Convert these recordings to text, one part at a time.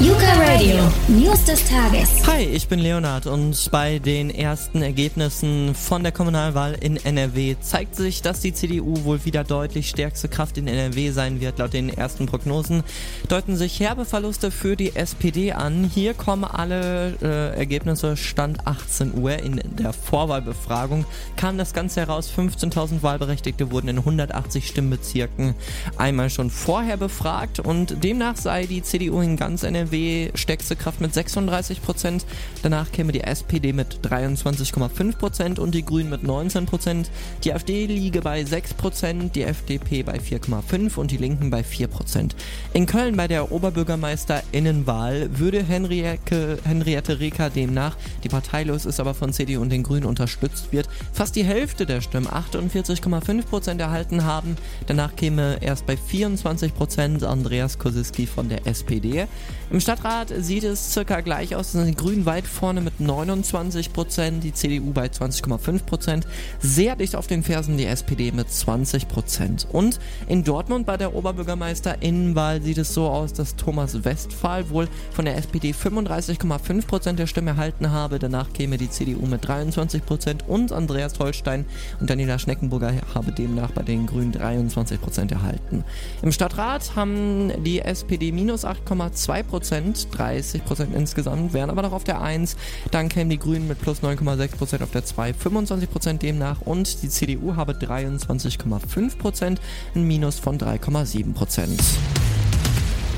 Yuka Radio, News des Tages. Hi, ich bin Leonard und bei den ersten Ergebnissen von der Kommunalwahl in NRW zeigt sich, dass die CDU wohl wieder deutlich stärkste Kraft in NRW sein wird. Laut den ersten Prognosen deuten sich herbe Verluste für die SPD an. Hier kommen alle äh, Ergebnisse Stand 18 Uhr. In der Vorwahlbefragung kam das Ganze heraus. 15.000 Wahlberechtigte wurden in 180 Stimmbezirken einmal schon vorher befragt und demnach sei die CDU in ganz NRW NRW stärkste Kraft mit 36 Prozent. Danach käme die SPD mit 23,5 Prozent und die Grünen mit 19 Prozent. Die AfD liege bei 6 Prozent, die FDP bei 4,5 und die Linken bei 4 Prozent. In Köln bei der Oberbürgermeisterinnenwahl würde Henriette, Henriette Reker demnach, die parteilos ist, aber von CDU und den Grünen unterstützt wird, fast die Hälfte der Stimmen, 48,5 Prozent erhalten haben. Danach käme erst bei 24 Prozent Andreas Kosiski von der SPD. Im Stadtrat sieht es circa gleich aus. die Grünen weit vorne mit 29 Prozent, die CDU bei 20,5 Prozent. Sehr dicht auf den Fersen die SPD mit 20 Prozent. Und in Dortmund bei der Oberbürgermeisterinnenwahl sieht es so aus, dass Thomas Westphal wohl von der SPD 35,5 Prozent der Stimme erhalten habe. Danach käme die CDU mit 23 Prozent und Andreas Holstein und Daniela Schneckenburger habe demnach bei den Grünen 23 Prozent erhalten. Im Stadtrat haben die SPD minus 8,2 Prozent Prozent, 30 Prozent insgesamt, wären aber noch auf der 1. Dann kämen die Grünen mit plus 9,6 Prozent auf der 2, 25 Prozent demnach und die CDU habe 23,5 Prozent, ein Minus von 3,7 Prozent.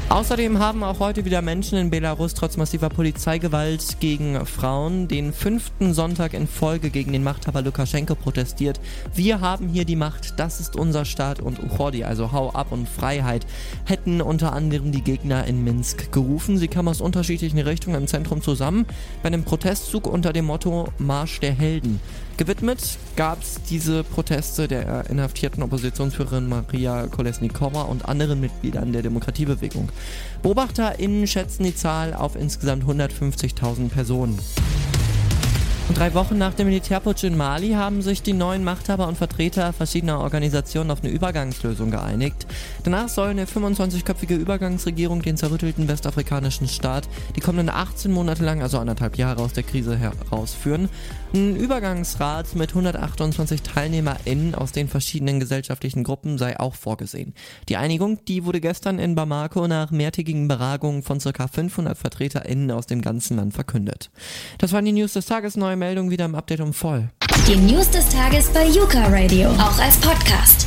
Außerdem haben auch heute wieder Menschen in Belarus trotz massiver Polizeigewalt gegen Frauen den fünften Sonntag in Folge gegen den Machthaber Lukaschenko protestiert. Wir haben hier die Macht, das ist unser Staat und Uchodi, also Hau ab und Freiheit, hätten unter anderem die Gegner in Minsk gerufen. Sie kamen aus unterschiedlichen Richtungen im Zentrum zusammen bei einem Protestzug unter dem Motto Marsch der Helden. Gewidmet gab es diese Proteste der inhaftierten Oppositionsführerin Maria Kolesnikova und anderen Mitgliedern der Demokratiebewegung. BeobachterInnen schätzen die Zahl auf insgesamt 150.000 Personen. Und drei Wochen nach dem Militärputsch in Mali haben sich die neuen Machthaber und Vertreter verschiedener Organisationen auf eine Übergangslösung geeinigt. Danach soll eine 25-köpfige Übergangsregierung den zerrüttelten westafrikanischen Staat die kommenden 18 Monate lang, also anderthalb Jahre aus der Krise herausführen. Ein Übergangsrat mit 128 TeilnehmerInnen aus den verschiedenen gesellschaftlichen Gruppen sei auch vorgesehen. Die Einigung, die wurde gestern in Bamako nach mehrtägigen Beragungen von ca. 500 VertreterInnen aus dem ganzen Land verkündet. Das waren die News des Tages. Neue Meldung wieder im Update um voll. Die News des Tages bei Yuka Radio, auch als Podcast.